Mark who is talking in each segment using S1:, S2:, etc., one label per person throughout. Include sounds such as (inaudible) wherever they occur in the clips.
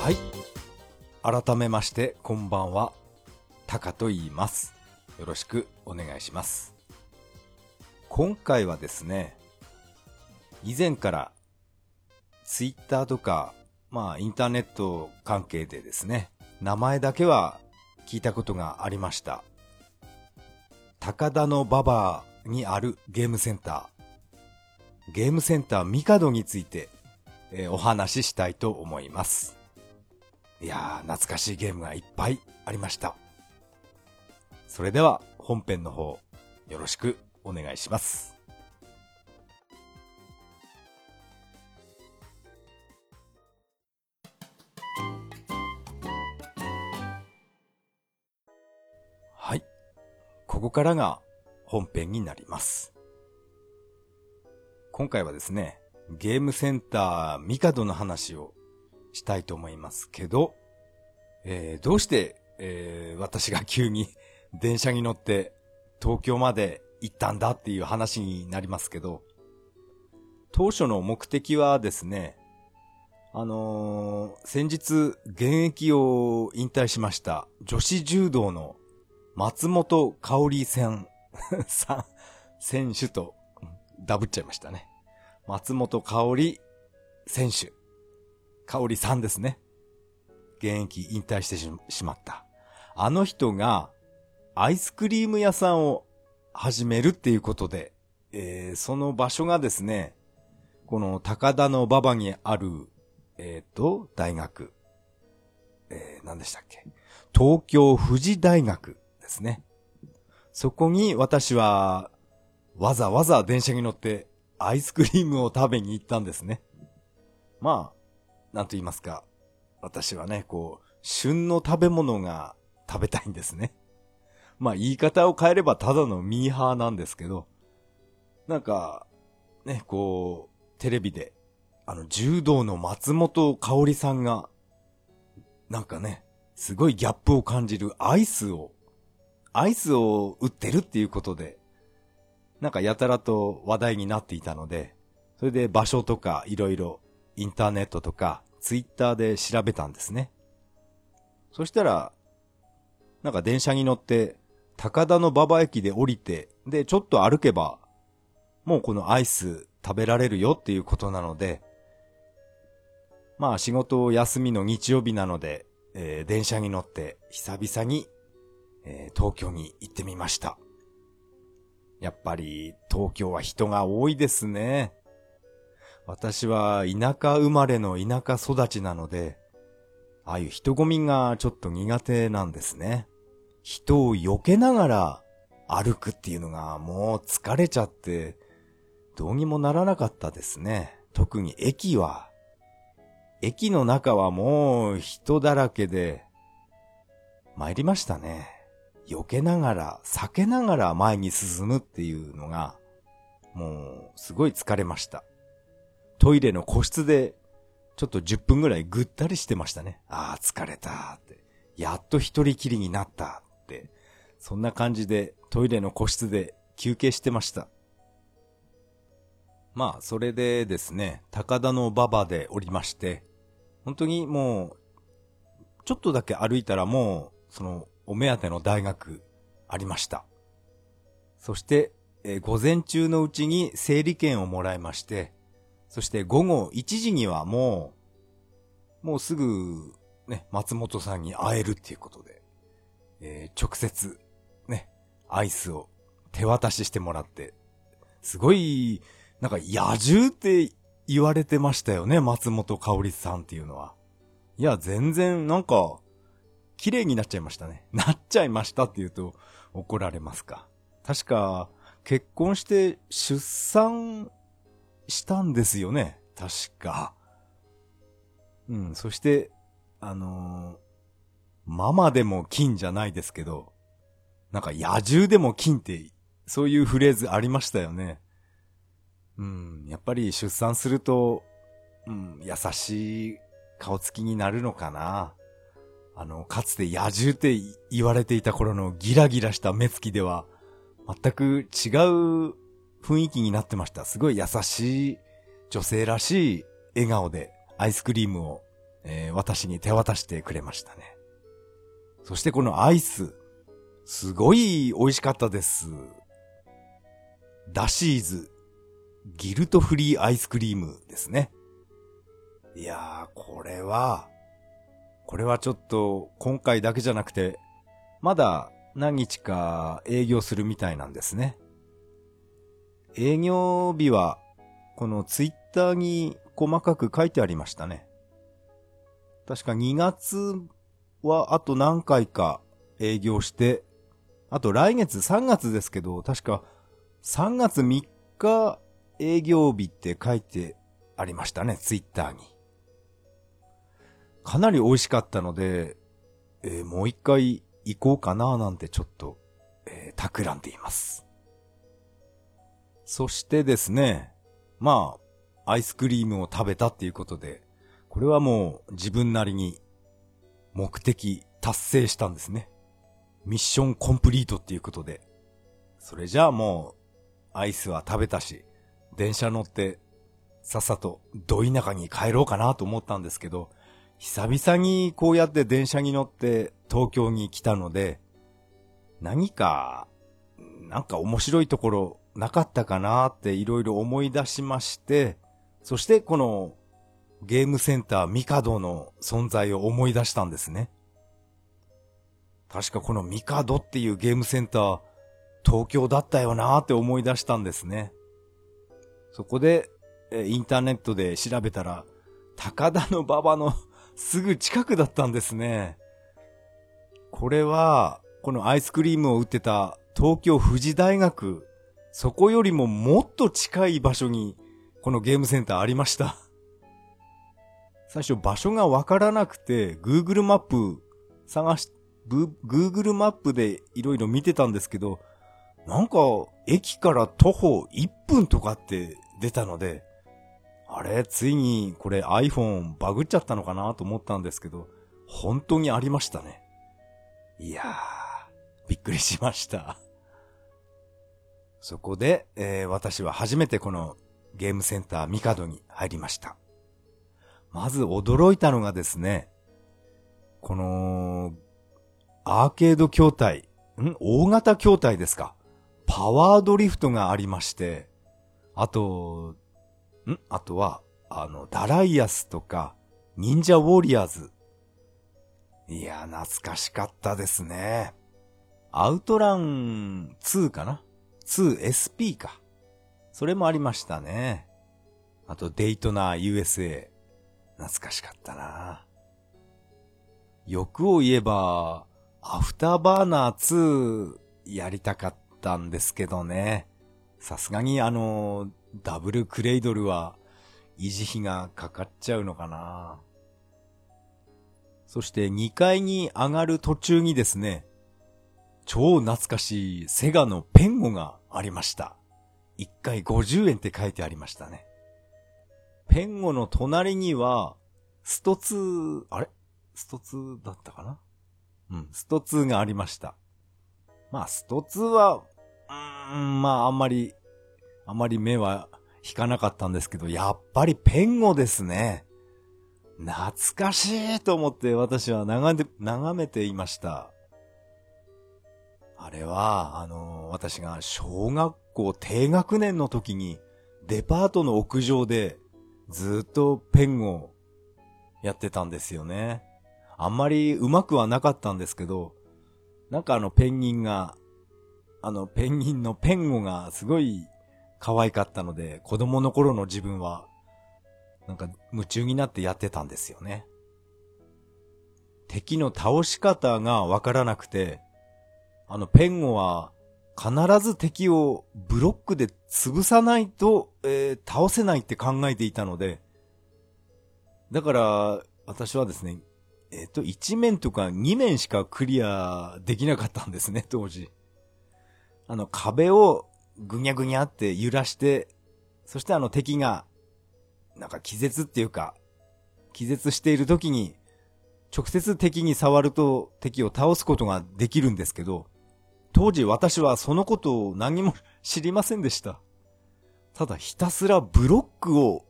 S1: はい。改めまして、こんばんは。タカと言います。よろしくお願いします。今回はですね、以前から、ツイッターとか、まあ、インターネット関係でですね、名前だけは聞いたことがありました。高田の馬場にあるゲームセンター、ゲームセンターミカドについて、えーお話ししたいと思います。いやー、懐かしいゲームがいっぱいありました。それでは本編の方、よろしくお願いします。はい。ここからが本編になります。今回はですね、ゲームセンターミカドの話をしたいと思いますけど、えーどうして、えー私が急に電車に乗って東京まで行ったんだっていう話になりますけど、当初の目的はですね、あのー先日現役を引退しました女子柔道の松本香織戦 (laughs) さ、選手とダブっちゃいましたね。松本香織選手。香織さんですね。現役引退してしまった。あの人がアイスクリーム屋さんを始めるっていうことで、えーその場所がですね、この高田の馬場にある、えっ、と、大学。えー何でしたっけ？東京富士大学ですね。そこに私は、わざわざ電車に乗ってアイスクリームを食べに行ったんですね。まあ、なんと言いますか。私はね、こう、旬の食べ物が食べたいんですね。(laughs) まあ言い方を変えればただのミーハーなんですけど、なんか、ね、こう、テレビで、あの、柔道の松本香織さんが、なんかね、すごいギャップを感じるアイスを、アイスを売ってるっていうことで、なんかやたらと話題になっていたので、それで場所とかいろいろインターネットとかツイッターで調べたんですね。そしたら、なんか電車に乗って高田の馬場駅で降りて、で、ちょっと歩けば、もうこのアイス食べられるよっていうことなので、まあ仕事休みの日曜日なので、えー電車に乗って久々に、えー東京に行ってみました。やっぱり東京は人が多いですね。私は田舎生まれの田舎育ちなので、ああいう人混みがちょっと苦手なんですね。人を避けながら歩くっていうのがもう疲れちゃって、どうにもならなかったですね。特に駅は。駅の中はもう人だらけで、参りましたね。避けながら、避けながら前に進むっていうのが、もうすごい疲れました。トイレの個室で、ちょっと10分ぐらいぐったりしてましたね。ああ、疲れたって。やっと一人きりになったって。そんな感じでトイレの個室で休憩してました。まあ、それでですね、高田の馬場で降りまして、本当にもう、ちょっとだけ歩いたらもう、その、お目当ての大学、ありました。そして、えー午前中のうちに整理券をもらいまして、そして午後1時にはもう、もうすぐ、ね、松本さんに会えるっていうことで、えー直接、ね、アイスを手渡ししてもらって、すごい、なんか野獣って言われてましたよね、松本香織さんっていうのは。いや、全然、なんか、綺麗になっちゃいましたね。(laughs) なっちゃいましたって言うと怒られますか。確か、結婚して出産したんですよね。確か。うん、そして、あのーママでも金じゃないですけど、なんか野獣でも金って、そういうフレーズありましたよね。うん、やっぱり出産すると、うん、優しい顔つきになるのかな。あの、かつて野獣って言われていた頃のギラギラした目つきでは、全く違う雰囲気になってました。すごい優しい、女性らしい笑顔でアイスクリームをえー、私に手渡してくれましたね。そしてこのアイス、すごい美味しかったです。ダシーズ、ギルトフリーアイスクリームですね。いやー、これは、これはちょっと今回だけじゃなくて、まだ何日か営業するみたいなんですね。営業日は、このツイッターに細かく書いてありましたね。確か2月はあと何回か営業して、あと来月3月ですけど、確か3月3日営業日って書いてありましたね、ツイッターに。かなり美味しかったので、えー、もう一回行こうかななんてちょっと、えー、企んでいます。そしてですね、まあ、アイスクリームを食べたっていうことで、これはもう自分なりに目的達成したんですね。ミッションコンプリートっていうことで。それじゃあもう、アイスは食べたし、電車乗って、さっさとど田舎に帰ろうかなと思ったんですけど、久々にこうやって電車に乗って東京に来たので、何か、なんか面白いところなかったかなっていろいろ思い出しまして、そしてこのゲームセンターミカドの存在を思い出したんですね。確かこのミカドっていうゲームセンター、東京だったよなーって思い出したんですね。そこで、インターネットで調べたら、高田の馬場のすぐ近くだったんですね。これは、このアイスクリームを売ってた東京富士大学、そこよりももっと近い場所に、このゲームセンターありました。(laughs) 最初場所がわからなくて、Google マップ探し、Google マップでいろいろ見てたんですけど、なんか、駅から徒歩1分とかって出たので、あれついにこれ iPhone バグっちゃったのかなと思ったんですけど、本当にありましたね。いやー、びっくりしました。そこで、えー、私は初めてこのゲームセンターミカドに入りました。まず驚いたのがですね、この、アーケード筐体、ん？大型筐体ですか。パワードリフトがありまして、あと、ん？あとは、あの、ダライアスとか、忍者ウォリアーズ。いや、懐かしかったですね。アウトラン2かな？?2SP か。それもありましたね。あと、デイトナ USA。懐かしかったな。欲を言えば、アフターバーナー2やりたかったんですけどね。さすがにあの、ダブルクレイドルは維持費がかかっちゃうのかな。そして2階に上がる途中にですね、超懐かしいセガのペンゴがありました。1回50円って書いてありましたね。ペンゴの隣には、スト2、あれ？スト2だったかな？うん、スト2がありました。まあ、スト2は、うーん、まあ、あんまりあまり目は引かなかったんですけど、やっぱりペンゴですね。懐かしいと思って私は眺め眺めていました。あれは、あの、私が小学校低学年の時にデパートの屋上でずっとペンゴやってたんですよね。あんまり上手くはなかったんですけど、なんかあのペンギンが、あのペンギンのペンゴがすごい可愛かったので、子供の頃の自分は、なんか夢中になってやってたんですよね。敵の倒し方がわからなくて、あのペンゴは必ず敵をブロックで潰さないと、えー、倒せないって考えていたので、だから私はですね、えっ、ー、と、1面とか2面しかクリアできなかったんですね、(laughs) 当時。あの壁をぐにゃぐにゃって揺らして、そしてあの敵が、なんか気絶っていうか、気絶している時に、直接敵に触ると敵を倒すことができるんですけど、当時私はそのことを何も知りませんでした。ただひたすらブロックを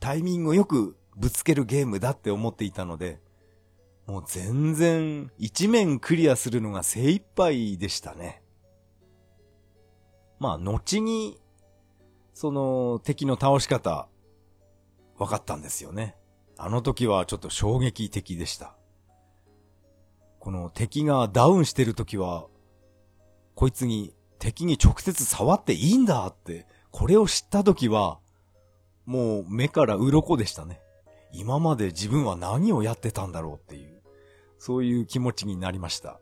S1: タイミングよくぶつけるゲームだって思っていたので、もう全然一面クリアするのが精一杯でしたね。まあ、後に、その敵の倒し方、分かったんですよね。あの時はちょっと衝撃的でした。この敵がダウンしてる時は、こいつに敵に直接触っていいんだって、これを知った時は、もう目から鱗でしたね。今まで自分は何をやってたんだろうっていう、そういう気持ちになりました。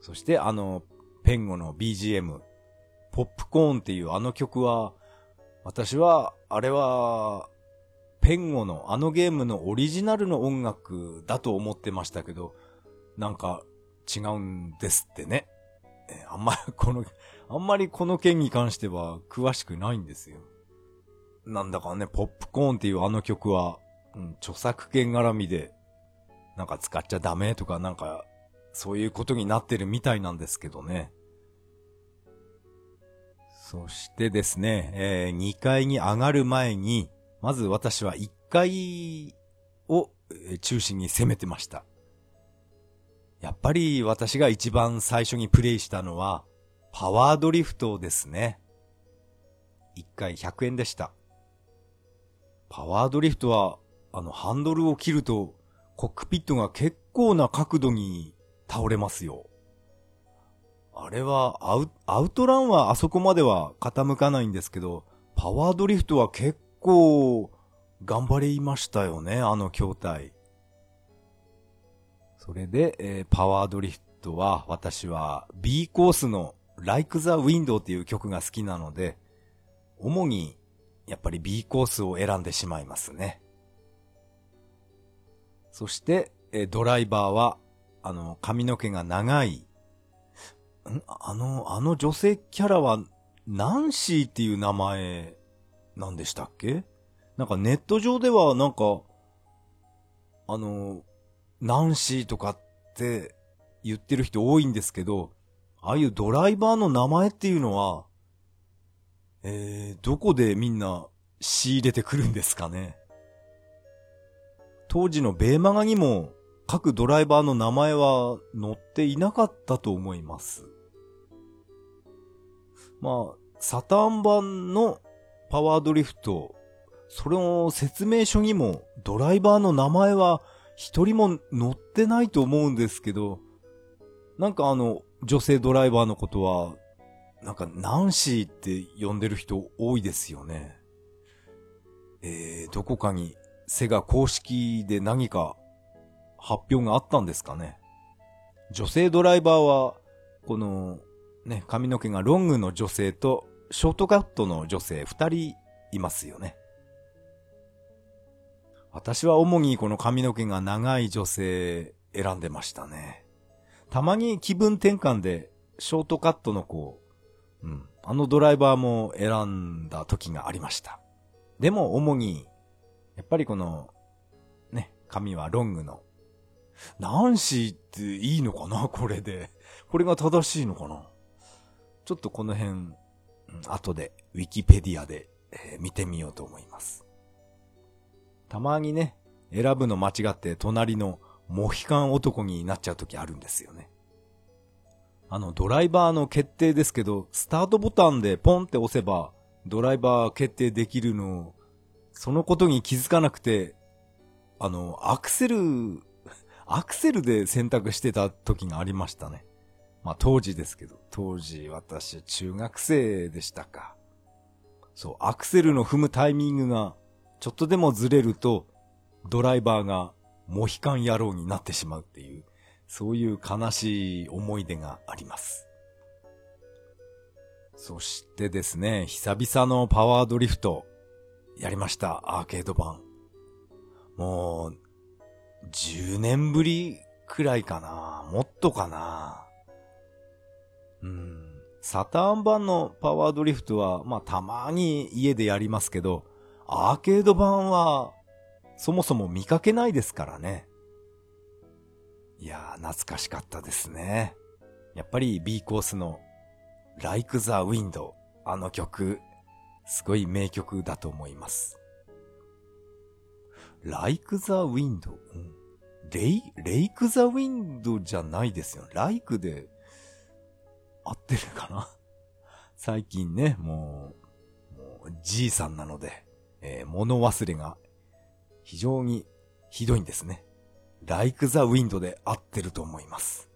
S1: そしてあの、ペンゴの BGM、ポップコーンっていうあの曲は、私は、あれは、ペンゴのあのゲームのオリジナルの音楽だと思ってましたけど、なんか違うんですってね。えあんまりこの、あんまりこの件に関しては詳しくないんですよ。なんだかね、ポップコーンっていうあの曲は、うん、著作権絡みで、なんか使っちゃダメとかなんか、そういうことになってるみたいなんですけどね。そしてですね、えー、2階に上がる前に、まず私は1階を中心に攻めてました。やっぱり私が一番最初にプレイしたのは、パワードリフトですね。1回100円でした。パワードリフトは、あの、ハンドルを切ると、コックピットが結構な角度に倒れますよ。あれはアウ、アウトランはあそこまでは傾かないんですけど、パワードリフトは結構頑張りましたよね、あの筐体。それで、えー、パワードリフトは私は B コースの Like the Window っていう曲が好きなので、主にやっぱり B コースを選んでしまいますね。そして、えー、ドライバーは、あの、髪の毛が長い。ん？あの、あの女性キャラは、ナンシーっていう名前、なんでしたっけ？なんかネット上ではなんか、あの、ナンシーとかって言ってる人多いんですけど、ああいうドライバーの名前っていうのは、えー、どこでみんな仕入れてくるんですかね？当時のベーマガにも各ドライバーの名前は載っていなかったと思います。まあ、サターン版のパワードリフト、それの説明書にもドライバーの名前は一人も載ってないと思うんですけど、なんかあの、女性ドライバーのことは、なんかナンシーって呼んでる人多いですよね。えー、どこかにセガ公式で何か発表があったんですかね。女性ドライバーは、このね、髪の毛がロングの女性とショートカットの女性二人いますよね。私は主にこの髪の毛が長い女性選んでましたね。たまに気分転換でショートカットの子、うん、あのドライバーも選んだ時がありました。でも主に、やっぱりこの、ね、髪はロングの。ナンシーっていいのかな？これで。これが正しいのかな？ちょっとこの辺、後で、ウィキペディアで、えー、見てみようと思います。たまにね、選ぶの間違って隣のモヒカン男になっちゃう時あるんですよね。あの、ドライバーの決定ですけど、スタートボタンでポンって押せば、ドライバー決定できるのそのことに気づかなくて、あの、アクセル、(laughs) アクセルで選択してた時がありましたね。まあ当時ですけど、当時私中学生でしたか。そう、アクセルの踏むタイミングがちょっとでもずれると、ドライバーがモヒカン野郎になってしまうっていう、そういう悲しい思い出があります。そしてですね、久々のパワードリフト、やりました、アーケード版。もう、10年ぶりくらいかなもっとかなうん。サターン版のパワードリフトは、まあ、たまに家でやりますけど、アーケード版は、そもそも見かけないですからね。いやー、懐かしかったですね。やっぱり B コースの Like the Wind、あの曲、すごい名曲だと思います。like the wind、うんレイ、レイクザウィンドじゃないですよ。ライクで合ってるかな？最近ね、もう、もうじいさんなので、えー、物忘れが非常にひどいんですね。ライクザウィンドで合ってると思います。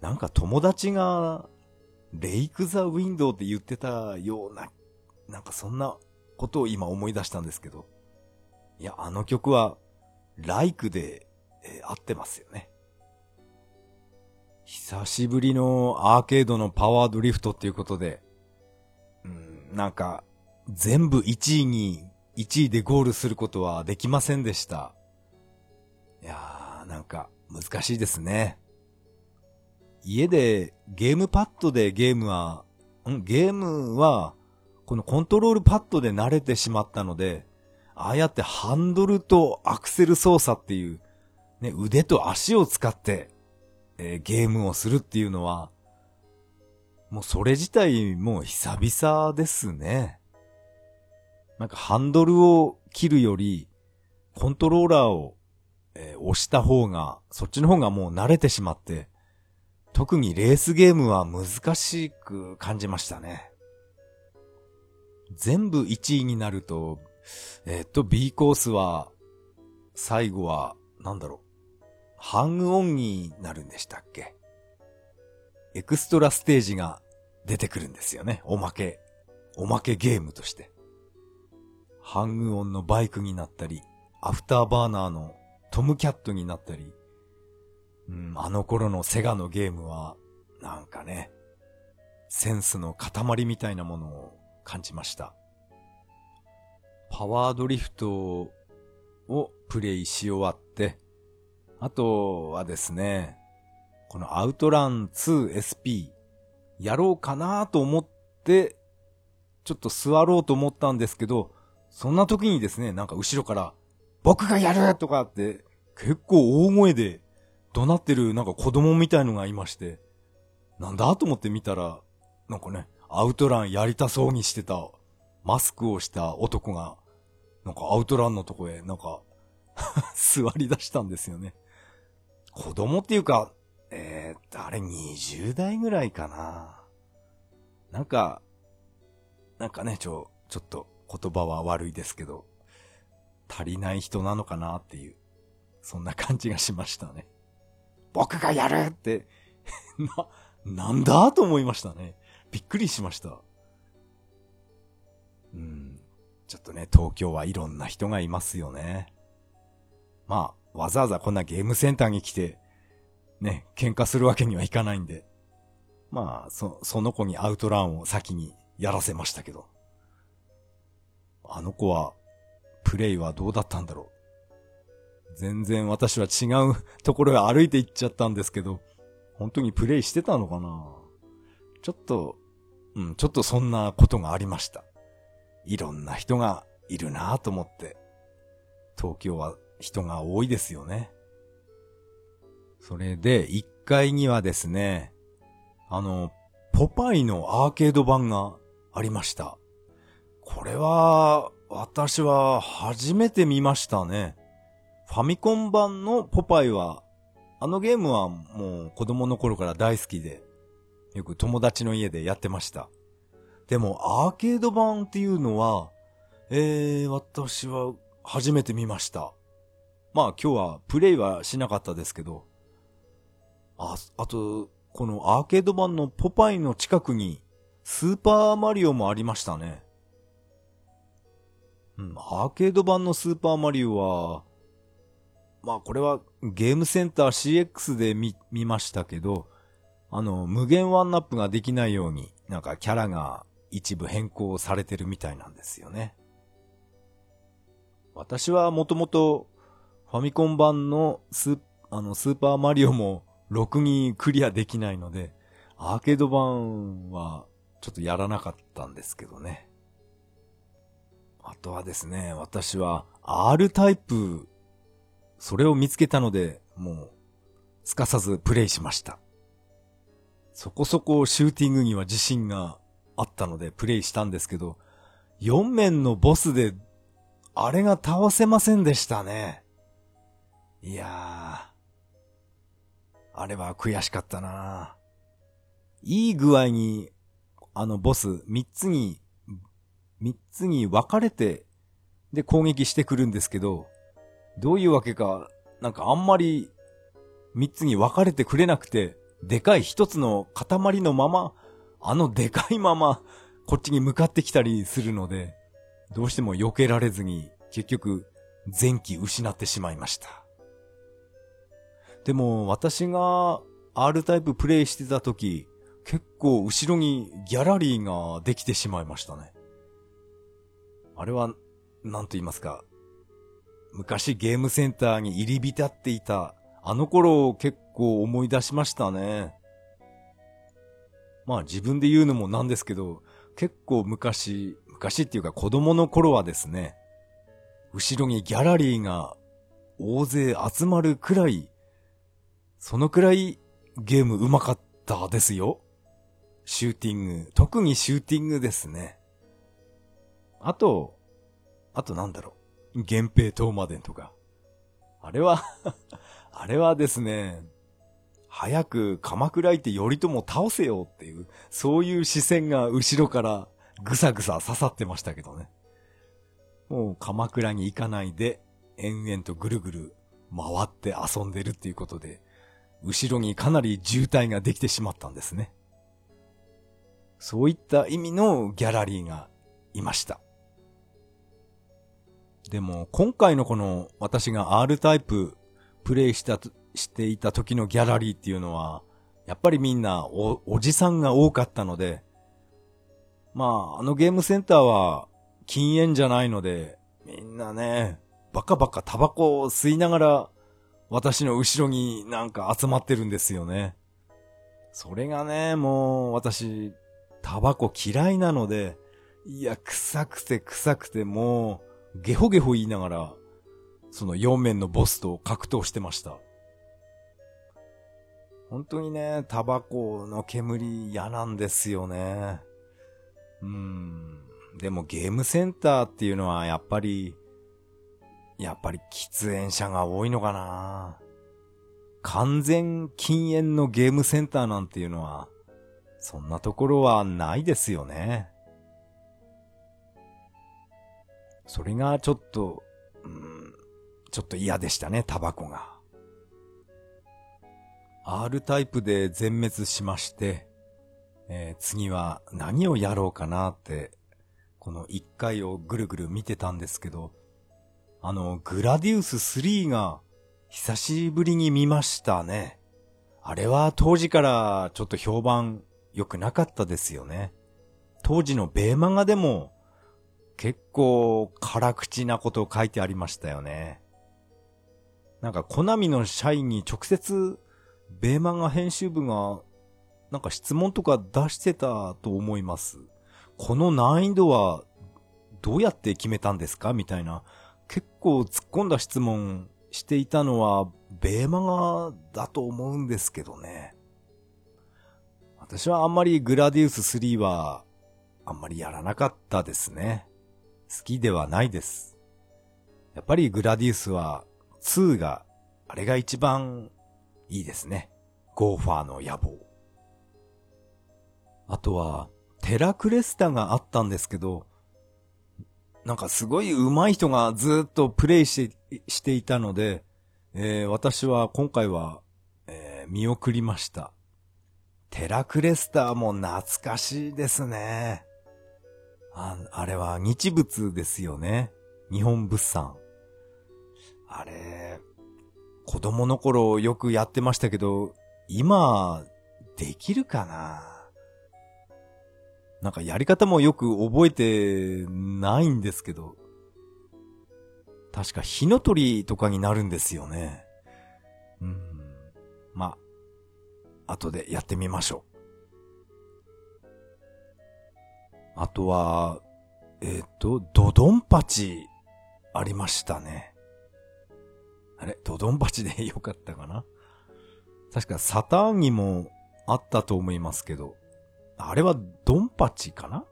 S1: なんか友達が、レイクザウィンドって言ってたような、なんかそんなことを今思い出したんですけど。いや、あの曲は、ライクでえー、合ってますよね。久しぶりのアーケードのパワードリフトっていうことで、うん、なんか、全部1位に、1位でゴールすることはできませんでした。いやー、なんか、難しいですね。家でゲームパッドでゲームは、んゲームは、このコントロールパッドで慣れてしまったので、ああやってハンドルとアクセル操作っていう、ね、腕と足を使って、えー、ゲームをするっていうのは、もうそれ自体もう久々ですね。なんかハンドルを切るより、コントローラーを、えー、押した方が、そっちの方がもう慣れてしまって、特にレースゲームは難しく感じましたね。全部1位になると、えー、っと、B コースは、最後は、なんだろう。ハングオンになるんでしたっけエクストラステージが出てくるんですよね。おまけ。おまけゲームとして。ハングオンのバイクになったり、アフターバーナーのトムキャットになったり、うん、あの頃のセガのゲームは、なんかね、センスの塊みたいなものを感じました。パワードリフトをプレイし終わって、あとはですね、このアウトラン 2SP やろうかなと思って、ちょっと座ろうと思ったんですけど、そんな時にですね、なんか後ろから、僕がやるとかって、結構大声で怒鳴ってるなんか子供みたいのがいまして、なんだと思って見たら、なんかね、アウトランやりたそうにしてた、マスクをした男が、なんかアウトランのとこへ、なんか (laughs) 座り出したんですよね。子供っていうか、えー、あれ20代ぐらいかな。なんか、なんかね、ちょ、ちょっと言葉は悪いですけど、足りない人なのかなっていう、そんな感じがしましたね。僕がやるって (laughs) な、なんだと思いましたね。びっくりしました。うん。ちょっとね、東京はいろんな人がいますよね。まあ、わざわざこんなゲームセンターに来て、ね、喧嘩するわけにはいかないんで、まあ、そ、その子にアウトランを先にやらせましたけど。あの子は、プレイはどうだったんだろう。全然私は違うところへ歩いて行っちゃったんですけど、本当にプレイしてたのかなちょっと、うん、ちょっとそんなことがありました。いろんな人がいるなぁと思って、東京は人が多いですよね。それで、1階にはですね、あの、ポパイのアーケード版がありました。これは、私は初めて見ましたね。ファミコン版のポパイは、あのゲームはもう子供の頃から大好きで、よく友達の家でやってました。でも、アーケード版っていうのは、えー、私は初めて見ました。まあ今日はプレイはしなかったですけど、あ、あと、このアーケード版のポパイの近くにスーパーマリオもありましたね。うん、アーケード版のスーパーマリオは、まあこれはゲームセンター CX で見、見ましたけど、あの、無限ワンナップができないように、なんかキャラが一部変更されてるみたいなんですよね。私はもともとファミコン版のスあの、スーパーマリオも6にクリアできないので、アーケード版はちょっとやらなかったんですけどね。あとはですね、私は R タイプ、それを見つけたので、もう、すかさずプレイしました。そこそこシューティングには自信があったのでプレイしたんですけど、4面のボスであれが倒せませんでしたね。いやー、あれは悔しかったなーいい具合に、あのボス三つに、三つに分かれて、で攻撃してくるんですけど、どういうわけか、なんかあんまり三つに分かれてくれなくて、でかい一つの塊のまま、あのでかいまま、こっちに向かってきたりするので、どうしても避けられずに、結局、前期失ってしまいました。でも、私が R タイププレイしてた時、結構後ろにギャラリーができてしまいましたね。あれは、なんと言いますか、昔ゲームセンターに入り浸っていた、あの頃を結構思い出しましたね。まあ自分で言うのもなんですけど、結構昔、昔っていうか子供の頃はですね、後ろにギャラリーが大勢集まるくらい、そのくらいゲーム上手かったですよ。シューティング。特にシューティングですね。あと、あとなんだろう。源平東馬伝とか。あれは (laughs) あれはですね、早く鎌倉行って頼朝倒せよっていう、そういう視線が後ろからぐさぐさ刺さってましたけどね。もう鎌倉に行かないで、延々とぐるぐる回って遊んでるっていうことで、後ろにかなり渋滞ができてしまったんですね。そういった意味のギャラリーがいました。でも、今回のこの私が R タイププレイしたしていた時のギャラリーっていうのは、やっぱりみんなお、おじさんが多かったので、まあ、あのゲームセンターは禁煙じゃないので、みんなね、バカバカタバコを吸いながら、私の後ろになんか集まってるんですよね。それがね、もう私、タバコ嫌いなので、いや、臭くて臭くてもう、ゲホゲホ言いながら、その4面のボスと格闘してました。本当にね、タバコの煙嫌なんですよね。うん。でもゲームセンターっていうのはやっぱり、やっぱり喫煙者が多いのかな完全禁煙のゲームセンターなんていうのは、そんなところはないですよね。それがちょっと、うん、ちょっと嫌でしたね、タバコが。R タイプで全滅しまして、えー、次は何をやろうかなって、この一回をぐるぐる見てたんですけど、あの、グラディウス3が久しぶりに見ましたね。あれは当時からちょっと評判良くなかったですよね。当時のベーマガでも結構辛口なことを書いてありましたよね。なんかコナミの社員に直接ベーマガ編集部が、なんか質問とか出してたと思います。この難易度は、どうやって決めたんですか？みたいな、結構突っ込んだ質問していたのは、ベーマガだと思うんですけどね。私はあんまりグラディウス3は、あんまりやらなかったですね。好きではないです。やっぱりグラディウスは2が、あれが一番いいですね。ゴーファーの野望。あとは、テラクレスタがあったんですけど、なんかすごい上手い人がずっとプレイして、していたので、えー、私は今回は、えー、見送りました。テラクレスターも懐かしいですね。あ、あれは日仏ですよね。日本物産。あれ、子供の頃よくやってましたけど、今、できるかな？なんかやり方もよく覚えてないんですけど、確か火の鳥とかになるんですよね。うん。ま、後でやってみましょう。あとは、えっ、ー、と、ドドンパチありましたね。あれ？ドドンパチでよかったかな？確かサターンにもあったと思いますけど、あれはドンパチかな？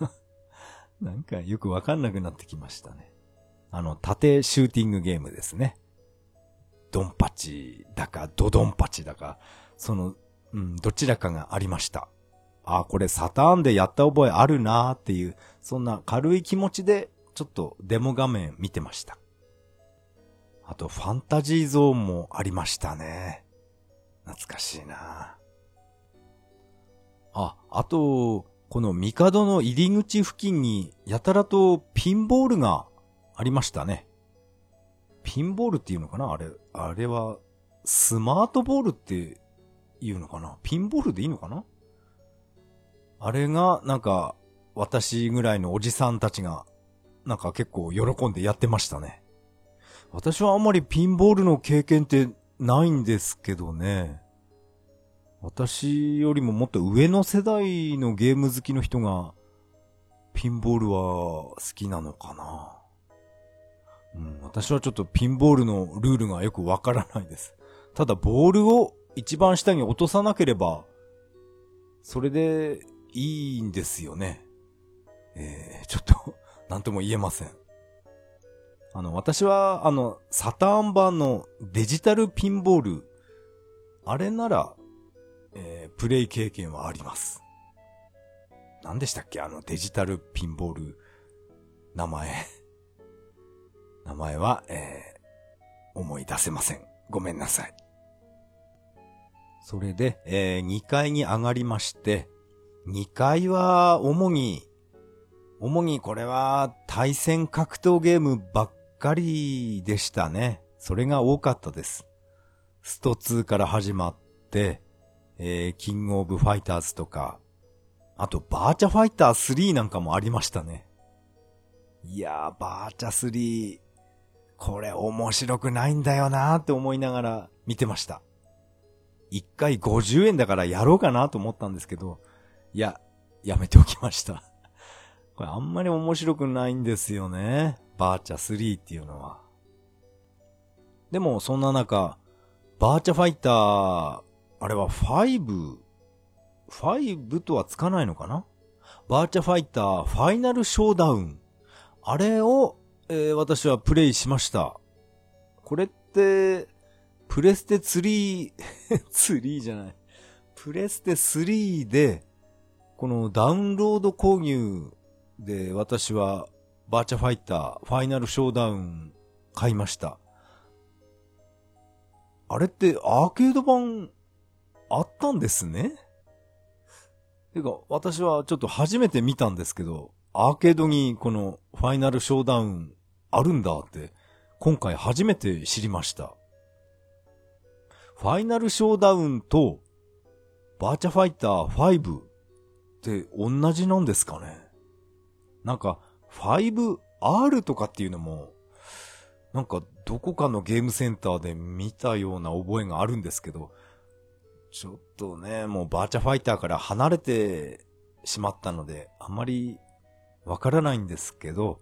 S1: (laughs) なんかよくわかんなくなってきましたね。あの、縦シューティングゲームですね。ドンパチだか、ドドンパチだか、その、うん、どちらかがありました。あ、これサターンでやった覚えあるなーっていう、そんな軽い気持ちで、ちょっとデモ画面見てました。あと、ファンタジーゾーンもありましたね。懐かしいなあ、あと、この帝の入り口付近にやたらとピンボールがありましたね。ピンボールっていうのかな？あれ、あれは、スマートボールって言うのかな？ピンボールでいいのかな？あれが、なんか、私ぐらいのおじさんたちが、なんか結構喜んでやってましたね。私はあんまりピンボールの経験ってないんですけどね。私よりももっと上の世代のゲーム好きの人が、ピンボールは好きなのかな。うん、私はちょっとピンボールのルールがよくわからないです。ただ、ボールを一番下に落とさなければ、それでいいんですよね。えー、ちょっと (laughs) なんとも言えません。あの、私は、あの、サターン版のデジタルピンボール、あれなら、えー、プレイ経験はあります。何でしたっけ？あのデジタルピンボール、名前。(laughs) 名前は、えー、思い出せません。ごめんなさい。それで、えー、2階に上がりまして、2階は主に、主にこれは対戦格闘ゲームばっかりでしたね。それが多かったです。スト2から始まって、えー、キングオブファイターズとか、あとバーチャファイター3なんかもありましたね。いやー、バーチャ3、これ面白くないんだよなーって思いながら見てました。一回50円だからやろうかなと思ったんですけど、いや、やめておきました。(laughs) これあんまり面白くないんですよね。バーチャ3っていうのは。でも、そんな中、バーチャファイターあれは 5? 5とはつかないのかな？バーチャファイターファイナルショーダウン。あれを、えー、私はプレイしました。これって、プレステ3、(laughs) 3じゃない。プレステ3で、このダウンロード購入で私はバーチャファイターファイナルショーダウン買いました。あれってアーケード版あったんですね？てか、私はちょっと初めて見たんですけど、アーケードにこのファイナルショーダウンあるんだって、今回初めて知りました。ファイナルショーダウンとバーチャファイター5って同じなんですかね？なんか 5R とかっていうのもなんかどこかのゲームセンターで見たような覚えがあるんですけど、ちょっとね、もうバーチャファイターから離れてしまったので、あまりわからないんですけど、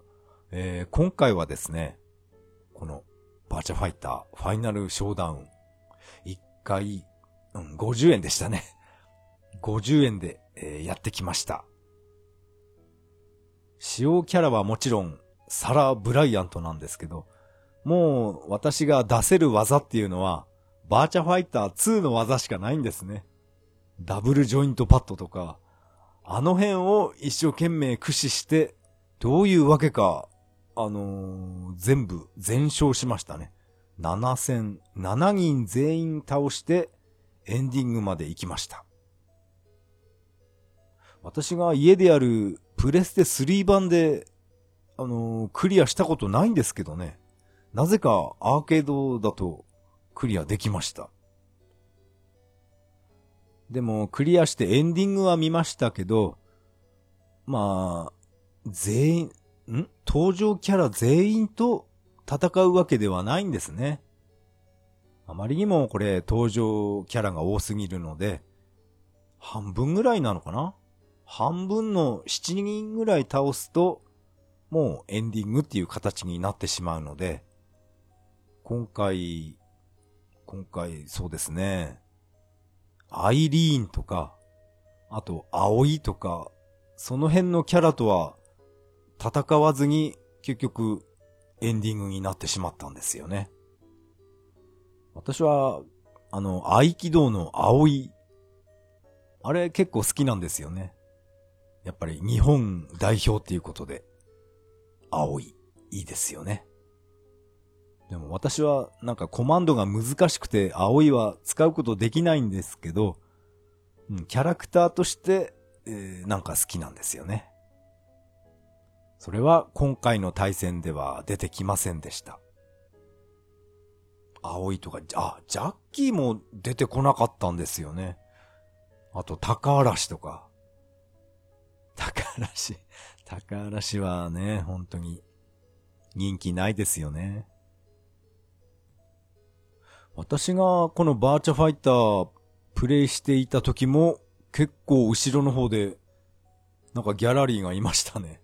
S1: えー、今回はですね、このバーチャファイターファイナルショーダウン、1回、うん、50円でしたね。50円で、え、やってきました。使用キャラはもちろん、サラ・ブライアントなんですけど、もう私が出せる技っていうのは、バーチャファイター2の技しかないんですね。ダブルジョイントパッドとか、あの辺を一生懸命駆使して、どういうわけか、あのー、全部全勝しましたね。7戦、7人全員倒して、エンディングまで行きました。私が家でやるプレステ3版で、あのー、クリアしたことないんですけどね。なぜかアーケードだとクリアできました。でも、クリアしてエンディングは見ましたけど、まあ、全員、ん？登場キャラ全員と戦うわけではないんですね。あまりにもこれ登場キャラが多すぎるので、半分ぐらいなのかな？半分の7人ぐらい倒すと、もうエンディングっていう形になってしまうので、今回今回そうですね。アイリーンとか、あと、葵とか、その辺のキャラとは戦わずに結局エンディングになってしまったんですよね。私は、あの、合気道の葵。あれ結構好きなんですよね。やっぱり日本代表っていうことで、葵、いいいですよね。でも私はなんかコマンドが難しくて、葵は使うことできないんですけど、うん、キャラクターとして、えー、なんか好きなんですよね。それは今回の対戦では出てきませんでした。葵とか、あ、ジャッキーも出てこなかったんですよね。あと、高嵐とか。高嵐、高嵐はね、本当に人気ないですよね。私がこのバーチャファイタープレイしていた時も結構後ろの方でなんかギャラリーがいましたね。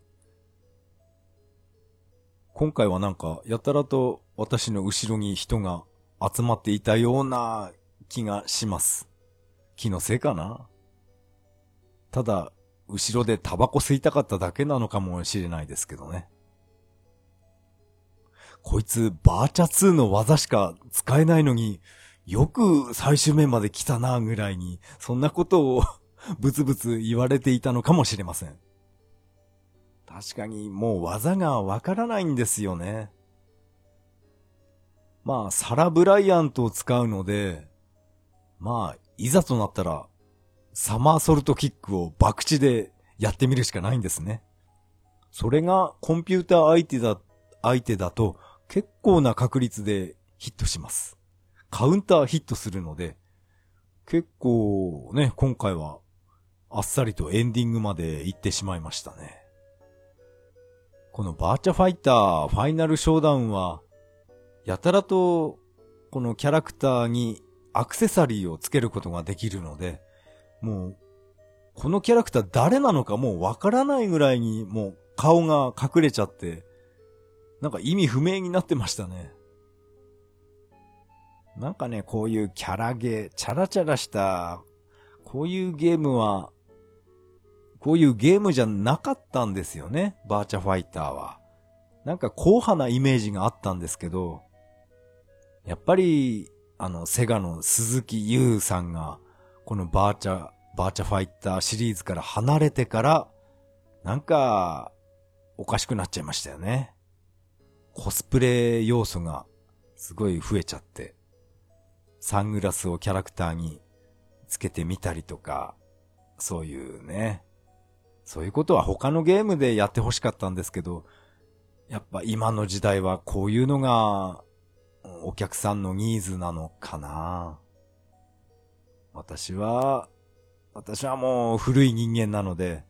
S1: 今回はなんかやたらと私の後ろに人が集まっていたような気がします。気のせいかなただ、後ろでタバコ吸いたかっただけなのかもしれないですけどね。こいつ、バーチャ2の技しか使えないのに、よく最終面まで来たな、ぐらいに、そんなことを (laughs) ブツブツ言われていたのかもしれません。確かにもう技がわからないんですよね。まあ、サラ・ブライアントを使うので、まあ、いざとなったら、サマーソルトキックを爆地でやってみるしかないんですね。それがコンピューター相手だ、相手だと結構な確率でヒットします。カウンターヒットするので、結構ね、今回はあっさりとエンディングまで行ってしまいましたね。このバーチャファイターファイナルショーダウンは、やたらとこのキャラクターにアクセサリーをつけることができるので、もう、このキャラクター誰なのかもうわからないぐらいにもう顔が隠れちゃって、なんか意味不明になってましたね。なんかね、こういうキャラゲー、チャラチャラした、こういうゲームは、こういうゲームじゃなかったんですよね、バーチャファイターは。なんか硬派なイメージがあったんですけど、やっぱり、あの、セガの鈴木裕さんが、このバーチャ、バーチャファイターシリーズから離れてから、なんか、おかしくなっちゃいましたよね。コスプレ要素がすごい増えちゃって、サングラスをキャラクターにつけてみたりとか、そういうね、そういうことは他のゲームでやってほしかったんですけど、やっぱ今の時代はこういうのがお客さんのニーズなのかな私は、私はもう古い人間なので、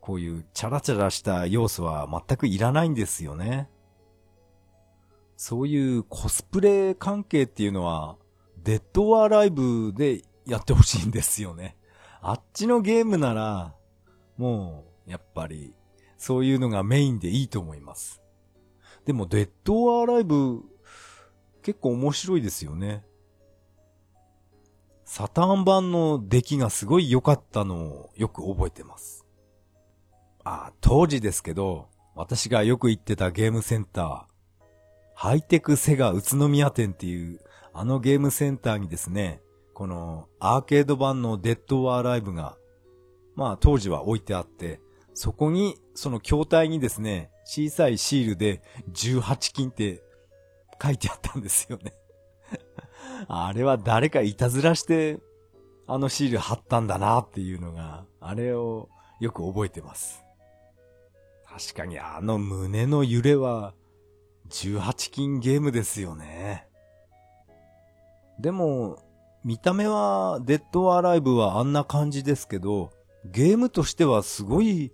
S1: こういうチャラチャラした要素は全くいらないんですよね。そういうコスプレ関係っていうのは、デッドワーライブでやってほしいんですよね。あっちのゲームなら、もう、やっぱり、そういうのがメインでいいと思います。でも、デッドワーライブ、結構面白いですよね。サターン版の出来がすごい良かったのをよく覚えてます。あ、当時ですけど、私がよく行ってたゲームセンター、ハイテクセガ宇都宮店っていうあのゲームセンターにですね、このアーケード版のデッドワーライブが、まあ当時は置いてあって、そこにその筐体にですね、小さいシールで18金って書いてあったんですよねあれは誰かいたずらして、あのシール貼ったんだなっていうのが、あれをよく覚えてます。確かにあの胸の揺れは、18金ゲームですよね。でも、見た目は、デッドアライブはあんな感じですけど、ゲームとしてはすごい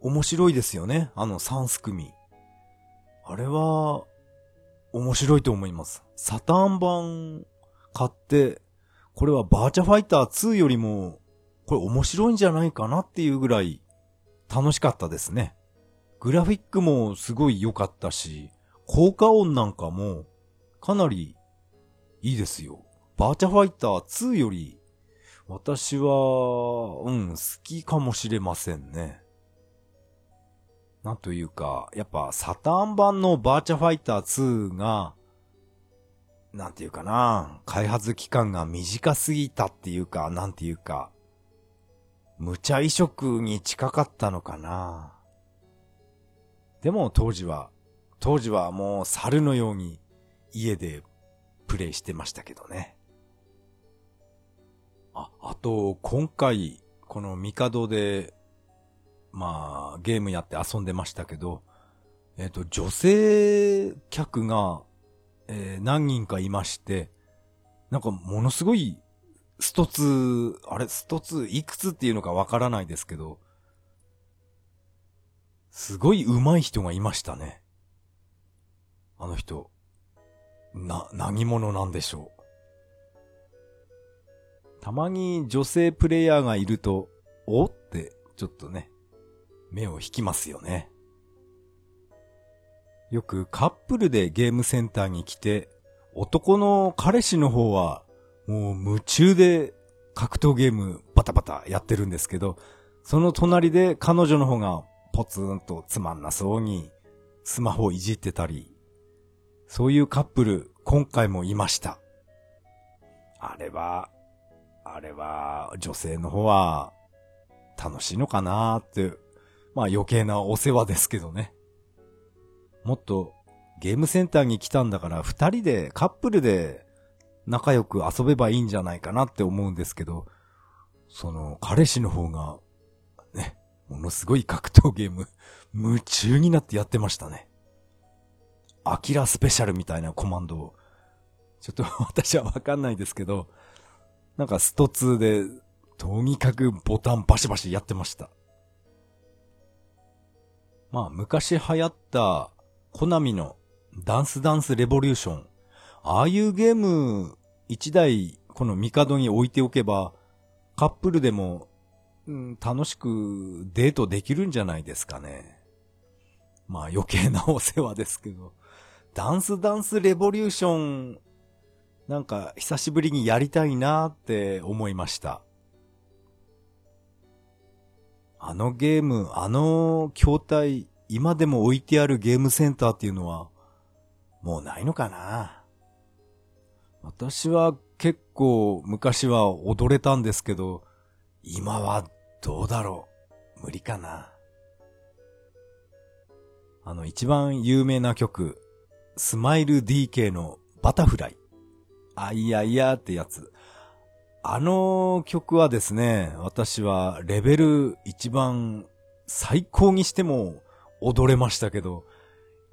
S1: 面白いですよね。あの3す組。あれは、面白いと思います。サターン版買って、これはバーチャファイター2よりも、これ面白いんじゃないかなっていうぐらい楽しかったですね。グラフィックもすごい良かったし、効果音なんかもかなりいいですよ。バーチャファイター2より私は、うん、好きかもしれませんね。なんというか、やっぱサターン版のバーチャファイター2が、なんていうかな、開発期間が短すぎたっていうか、なんていうか、無茶移植に近かったのかな。でも当時は、当時はもう猿のように家でプレイしてましたけどね。あ、あと、今回、このミカドで、まあ、ゲームやって遊んでましたけど、えっ、と、女性客が、えー、何人かいまして、なんかものすごい、ストツ、あれ、ストツいくつっていうのかわからないですけど、すごい上手い人がいましたね。あの人。な、何者なんでしょう。たまに女性プレイヤーがいると、おって、ちょっとね、目を引きますよね。よくカップルでゲームセンターに来て、男の彼氏の方は、もう夢中で格闘ゲームバタバタやってるんですけど、その隣で彼女の方がポツンとつまんなそうにスマホいじってたり、そういうカップル、今回もいました。あれは、あれは、女性の方は、楽しいのかなって、まあ余計なお世話ですけどね。もっと、ゲームセンターに来たんだから二人で、カップルで仲良く遊べばいいんじゃないかなって思うんですけど、その、彼氏の方が、ね、ものすごい格闘ゲーム、夢中になってやってましたね。アキラスペシャルみたいなコマンドを、ちょっと私はわかんないですけど、なんかスト2で、とにかくボタンバシバシやってました。まあ、昔流行った、コナミのダンスダンスレボリューション。ああいうゲーム、一台、このミカドに置いておけば、カップルでも、うん、楽しくデートできるんじゃないですかね。まあ余計なお世話ですけど。ダンスダンスレボリューション、なんか久しぶりにやりたいなって思いました。あのゲーム、あの筐体、今でも置いてあるゲームセンターっていうのは、もうないのかな？私は結構昔は踊れたんですけど、今はどうだろう？無理かな？あの一番有名な曲、スマイル DK のバタフライ。あいやいやってやつ。あの曲はですね、私はレベル一番最高にしても踊れましたけど、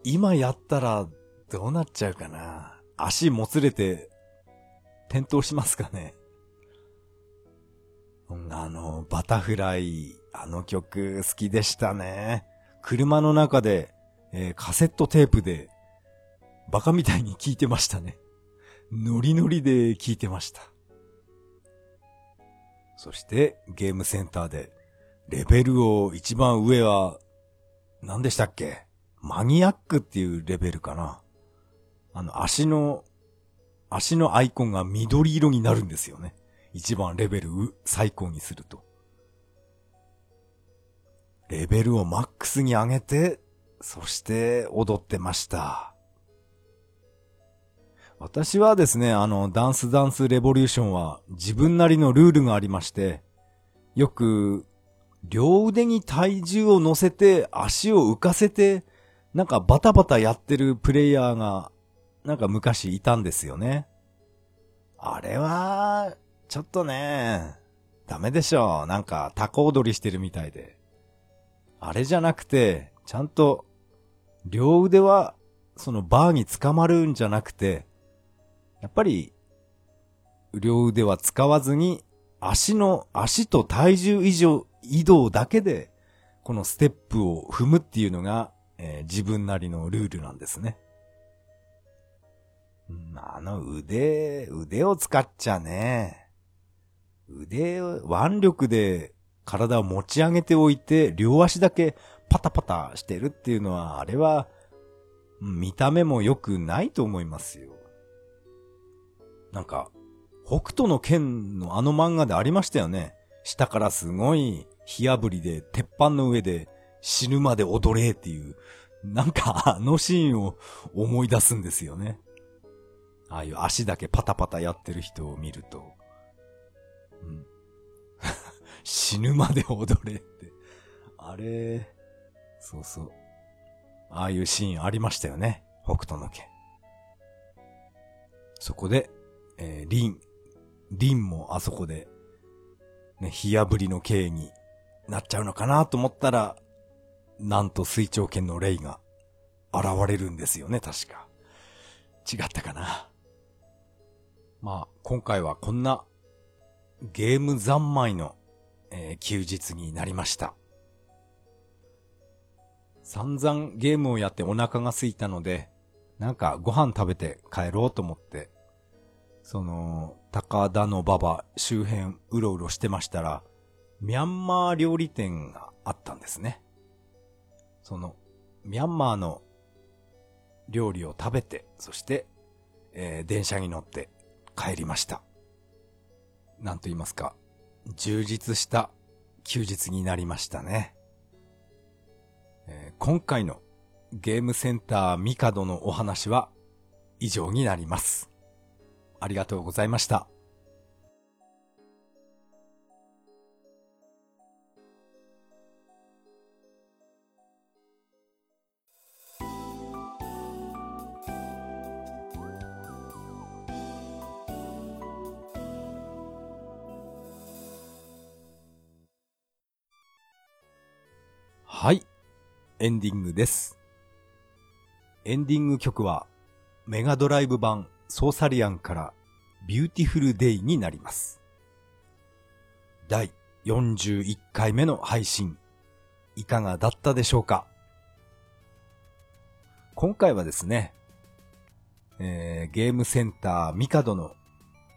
S1: 今やったらどうなっちゃうかな。足もつれて転倒しますかね。あの、バタフライ、あの曲好きでしたね。車の中で、えー、カセットテープでバカみたいに聞いてましたね。ノリノリで聞いてました。そしてゲームセンターでレベルを一番上は何でしたっけ？マニアックっていうレベルかな。あの足の、足のアイコンが緑色になるんですよね。一番レベル最高にすると。レベルをマックスに上げて、そして踊ってました。私はですね、あの、ダンスダンスレボリューションは自分なりのルールがありまして、よく、両腕に体重を乗せて足を浮かせて、なんかバタバタやってるプレイヤーが、なんか昔いたんですよね。あれは、ちょっとね、ダメでしょう。なんかタコ踊りしてるみたいで。あれじゃなくて、ちゃんと、両腕は、そのバーに捕まるんじゃなくて、やっぱり、両腕は使わずに、足の、足と体重以上、移動だけで、このステップを踏むっていうのが、えー、自分なりのルールなんですね。あの腕、腕を使っちゃね。腕を、腕力で体を持ち上げておいて、両足だけパタパタしてるっていうのは、あれは、見た目も良くないと思いますよ。なんか、北斗の剣のあの漫画でありましたよね。下からすごい火炙りで鉄板の上で死ぬまで踊れっていう、なんかあのシーンを思い出すんですよね。ああいう足だけパタパタやってる人を見ると。うん、(laughs) 死ぬまで踊れって。あれ、そうそう。ああいうシーンありましたよね。北斗の拳。そこで、えー、リン、リンもあそこで、ね、火炙りの刑になっちゃうのかなと思ったら、なんと水長剣のレイが現れるんですよね、確か。違ったかな？まあ、今回はこんなゲーム三昧の、えー、休日になりました。散々ゲームをやってお腹が空いたので、なんかご飯食べて帰ろうと思って、その、高田の馬場周辺うろうろしてましたら、ミャンマー料理店があったんですね。その、ミャンマーの料理を食べて、そして、えー、電車に乗って帰りました。なんと言いますか、充実した休日になりましたね。えー、今回のゲームセンターミカドのお話は以上になります。ありがとうございました。エンディングです。エンディング曲は、メガドライブ版ソーサリアンからビューティフルデイになります。第41回目の配信、いかがだったでしょうか？今回はですね、えー、ゲームセンターミカドの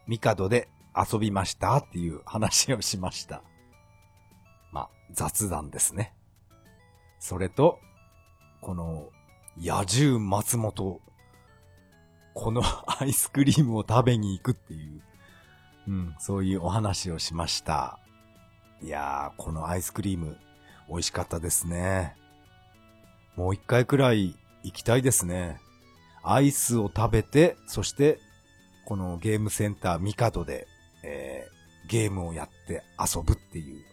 S1: ミカドで遊びましたっていう話をしました。まあ、雑談ですね。それと、この、野獣松本、この (laughs) アイスクリームを食べに行くっていう、うん、そういうお話をしました。いやー、このアイスクリーム、美味しかったですね。もう一回くらい行きたいですね。アイスを食べて、そして、このゲームセンターミカドで、えー、ゲームをやって遊ぶっていう、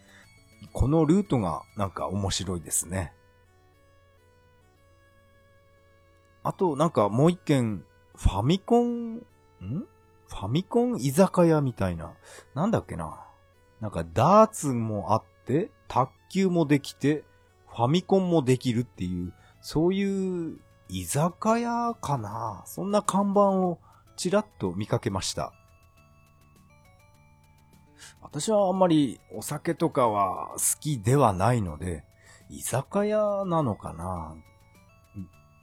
S1: このルートがなんか面白いですね。あと、なんかもう一件、ファミコン、ん？ファミコン居酒屋みたいな。なんだっけな。なんかダーツもあって、卓球もできて、ファミコンもできるっていう、そういう居酒屋かな。そんな看板をちらっと見かけました。私はあんまりお酒とかは好きではないので、居酒屋なのかな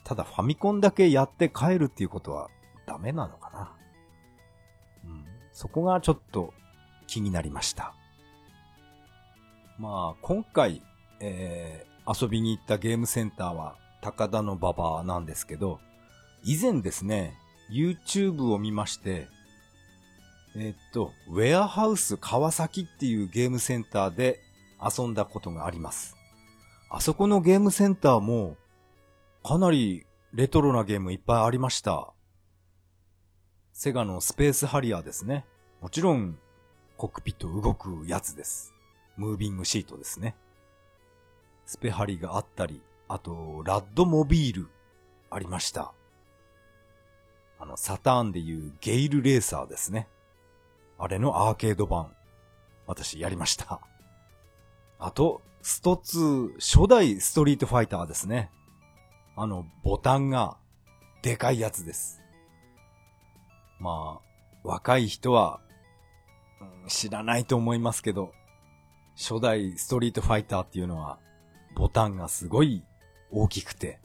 S1: ただファミコンだけやって帰るっていうことはダメなのかな。うん。そこがちょっと気になりました。まあ、今回、えー、遊びに行ったゲームセンターは高田の馬場なんですけど、以前ですね、YouTube を見まして、え、っと、ウェアハウス川崎っていうゲームセンターで遊んだことがあります。あそこのゲームセンターもかなりレトロなゲームいっぱいありました。セガのスペースハリアーですね。もちろん、コックピット動くやつです。ムービングシートですね。スペハリがあったり、あと、ラッドモビール、ありました。あの、サターンでいうゲイルレーサーですね。あれのアーケード版、私やりました。あと、スト2初代ストリートファイターですね。あの、ボタンが、でかいやつです。まあ、若い人は、うん、知らないと思いますけど、初代ストリートファイターっていうのは、ボタンがすごい大きくて、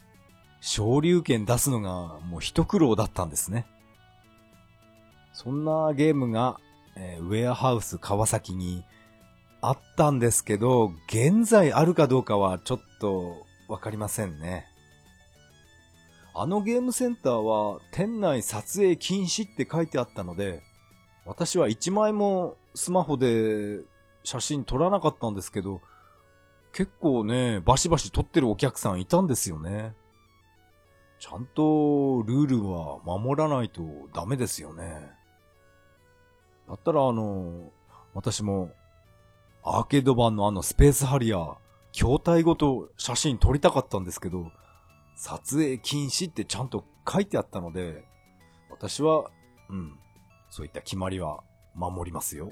S1: 昇竜拳出すのがもう一苦労だったんですね。そんなゲームが、え、ウェアハウス川崎にあったんですけど、現在あるかどうかはちょっとわかりませんね。あのゲームセンターは店内撮影禁止って書いてあったので、私は一枚もスマホで写真撮らなかったんですけど、結構ね、バシバシ撮ってるお客さんいたんですよね。ちゃんとルールは守らないとダメですよね。だったらあの、私もアーケード版のあのスペースハリアー、筐体ごと写真撮りたかったんですけど、撮影禁止ってちゃんと書いてあったので、私は、うん、そういった決まりは守りますよ。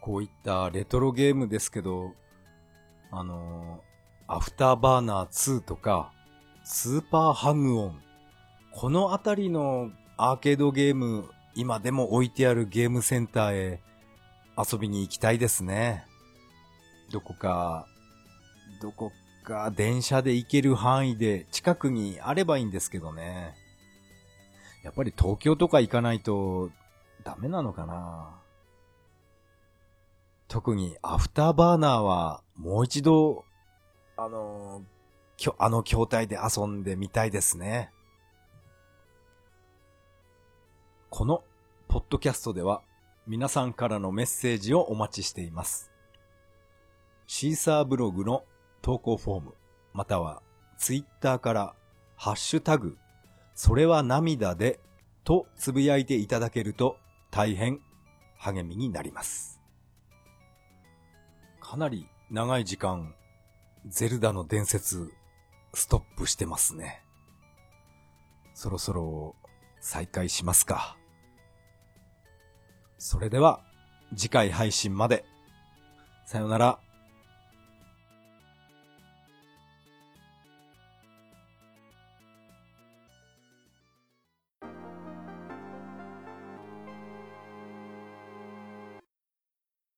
S1: こういったレトロゲームですけど、あのー、アフターバーナー2とか、スーパーハングオン。このあたりのアーケードゲーム、今でも置いてあるゲームセンターへ遊びに行きたいですね。どこか、どこか電車で行ける範囲で近くにあればいいんですけどね。やっぱり東京とか行かないとダメなのかな特にアフターバーナーはもう一度、あの、あの筐体で遊んでみたいですね。このポッドキャストでは皆さんからのメッセージをお待ちしています。シーサーブログの投稿フォーム、またはツイッターからハッシュタグ、それは涙でとつぶやいていただけると大変励みになります。かなり長い時間、ゼルダの伝説、ストップしてますね。そろそろ再開しますか。それでは、次回配信まで。さよなら。